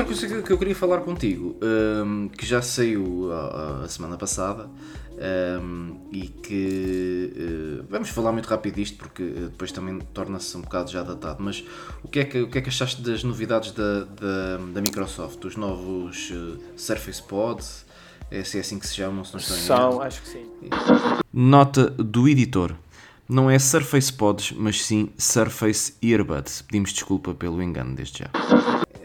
outra coisa que eu queria falar contigo, um, que já saiu a, a semana passada um, e que uh, vamos falar muito rápido disto porque depois também torna-se um bocado já datado, mas o que é que, o que, é que achaste das novidades da, da, da Microsoft, os novos uh, Surface Pods? É, se é assim que se chamam, se não estou São, acho que sim. Nota do editor. Não é Surface Pods, mas sim Surface Earbuds. Pedimos desculpa pelo engano desde já.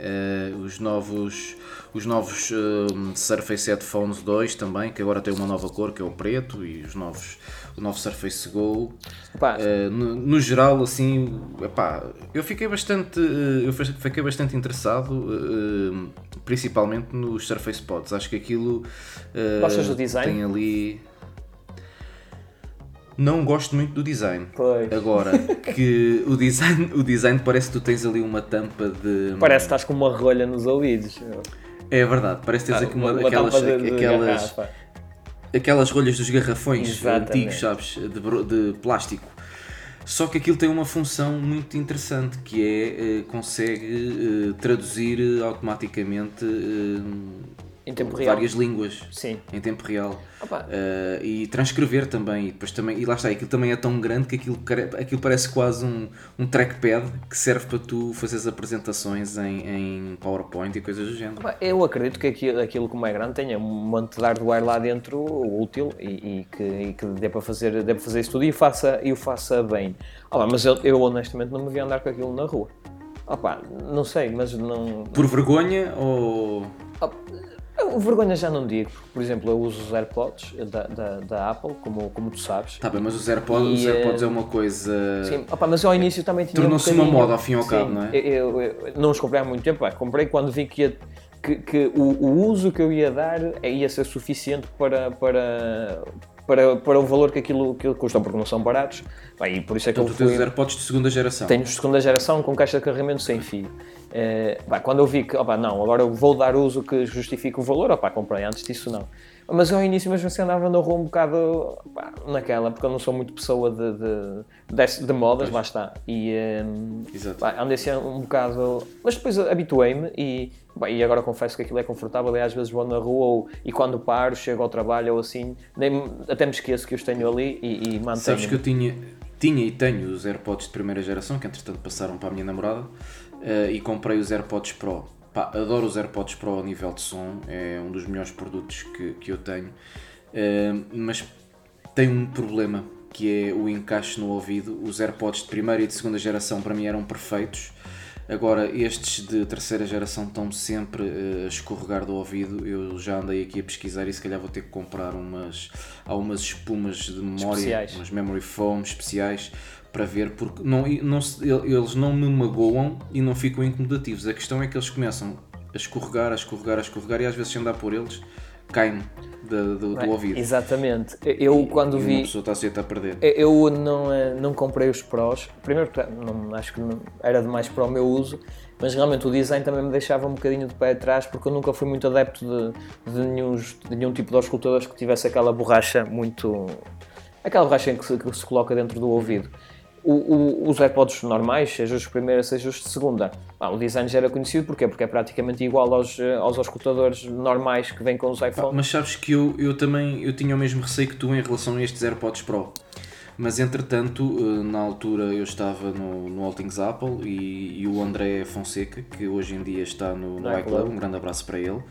Uh, os novos, os novos uh, Surface Headphones 2 também, que agora tem uma nova cor que é o preto, e os novos, o novo Surface Go. Uh, no, no, geral, assim, epá, eu fiquei bastante, eu fiquei bastante interessado, principalmente nos Surface Pods. Acho que aquilo uh, tem ali não gosto muito do design. Pois. Agora, que o design, o design parece que tu tens ali uma tampa de. Parece que estás com uma rolha nos ouvidos. É verdade, parece que tens ah, aqui uma, uma aquelas. De, de aquelas, aquelas rolhas dos garrafões Exatamente. antigos, sabes? De, de plástico. Só que aquilo tem uma função muito interessante que é eh, consegue eh, traduzir automaticamente eh, em tempo real. várias línguas Sim. em tempo real uh, e transcrever também e depois também e lá está aquilo também é tão grande que aquilo, aquilo parece quase um, um trackpad que serve para tu fazeres apresentações em, em PowerPoint e coisas do género eu acredito que aquilo, aquilo como é grande tenha um monte de hardware lá dentro útil e, e que, e que dê para fazer dê para fazer isso tudo e o faça, e o faça bem Opa, mas eu, eu honestamente não me vi andar com aquilo na rua Opa, não sei, mas não. Por vergonha ou. Opa, eu, vergonha já não digo, por exemplo, eu uso os AirPods da, da, da Apple, como, como tu sabes. Tá bem, mas os AirPods, e, os AirPods é uma coisa. Sim, opa, mas eu ao início também tinha. Tornou-se um uma moda ao fim e ao cabo, não é? Eu, eu, eu, não os comprei há muito tempo, comprei quando vi que, ia, que, que o, o, uso que eu ia dar ia ser suficiente para, para, para, para o valor que aquilo, que custam, porque não são baratos. e por isso é que então, eu tu tens os AirPods de segunda geração? Tenho de segunda geração com caixa de carregamento sem fio. Uh, quando eu vi que, opa, não, agora eu vou dar uso que justifique o valor, opa, comprei, antes disso não. Mas ao início mesmo assim andava na rua um bocado opa, naquela, porque eu não sou muito pessoa de, de, de, de modas, lá está. E um, pá, andei assim um bocado. Mas depois habituei-me e, e agora confesso que aquilo é confortável. E às vezes vou na rua ou, e quando paro, chego ao trabalho ou assim, nem, até me esqueço que os tenho ali e, e mantenho. Sabes que eu tinha, tinha e tenho os AirPods de primeira geração, que entretanto passaram para a minha namorada uh, e comprei os AirPods Pro. Pá, adoro os AirPods Pro a nível de som, é um dos melhores produtos que, que eu tenho, uh, mas tem um problema que é o encaixe no ouvido. Os AirPods de primeira e de segunda geração para mim eram perfeitos. Agora, estes de terceira geração estão sempre uh, a escorregar do ouvido. Eu já andei aqui a pesquisar e se calhar vou ter que comprar umas. Há umas espumas de memória, especiais. umas memory foam especiais para ver, porque não, não, eles não me magoam e não ficam incomodativos. A questão é que eles começam a escorregar, a escorregar, a escorregar e às vezes, andar por eles, caem do, do, do ouvido. Exatamente. Eu e, quando e vi. Uma pessoa está sujeita a perder. Eu não, eh, não comprei os Pros. Primeiro, não, acho que não, era demais para o meu uso, mas realmente o design também me deixava um bocadinho de pé atrás porque eu nunca fui muito adepto de, de, nenhum, de nenhum tipo de auscultadores que tivesse aquela borracha muito. aquela borracha que se, que se coloca dentro do ouvido o, o, os AirPods normais, seja os primeiros, seja os de segunda, ah, o design já era conhecido, porquê? Porque é praticamente igual aos, eh, aos escutadores normais que vêm com os iPhones. Mas sabes que eu, eu também eu tinha o mesmo receio que tu em relação a estes AirPods Pro. Mas entretanto, eh, na altura eu estava no, no All Things Apple e, e o André Fonseca, que hoje em dia está no, no iClub, um grande abraço para ele.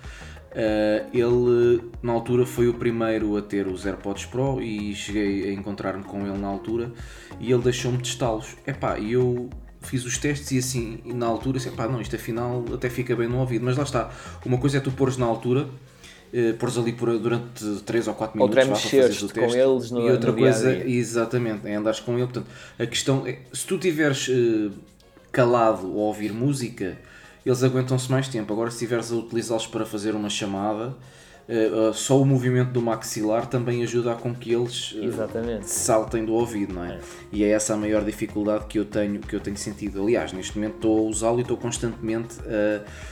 Uh, ele, na altura, foi o primeiro a ter os AirPods Pro e cheguei a encontrar-me com ele na altura e ele deixou-me testá-los. Epá, e eu fiz os testes e assim, e na altura, assim, epá, não, isto afinal até fica bem no ouvido. Mas lá está, uma coisa é tu pôres na altura, uh, pôres ali por, durante 3 ou 4 minutos Outra é mexer com eles no, e outra no coisa, dia -dia. exatamente, é andares com ele. Portanto, a questão é, se tu tiveres uh, calado ou ouvir música eles aguentam-se mais tempo. Agora, se estiveres a utilizá-los para fazer uma chamada, Uh, uh, só o movimento do maxilar também ajuda a com que eles uh, saltem do ouvido, não é? é? E é essa a maior dificuldade que eu tenho, que eu tenho sentido. Aliás, neste momento estou a usá-lo e estou constantemente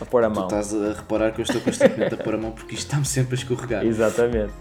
a pôr a mão. Tu estás a reparar que eu estou constantemente a pôr a mão porque isto está-me sempre a escorregar. Exatamente.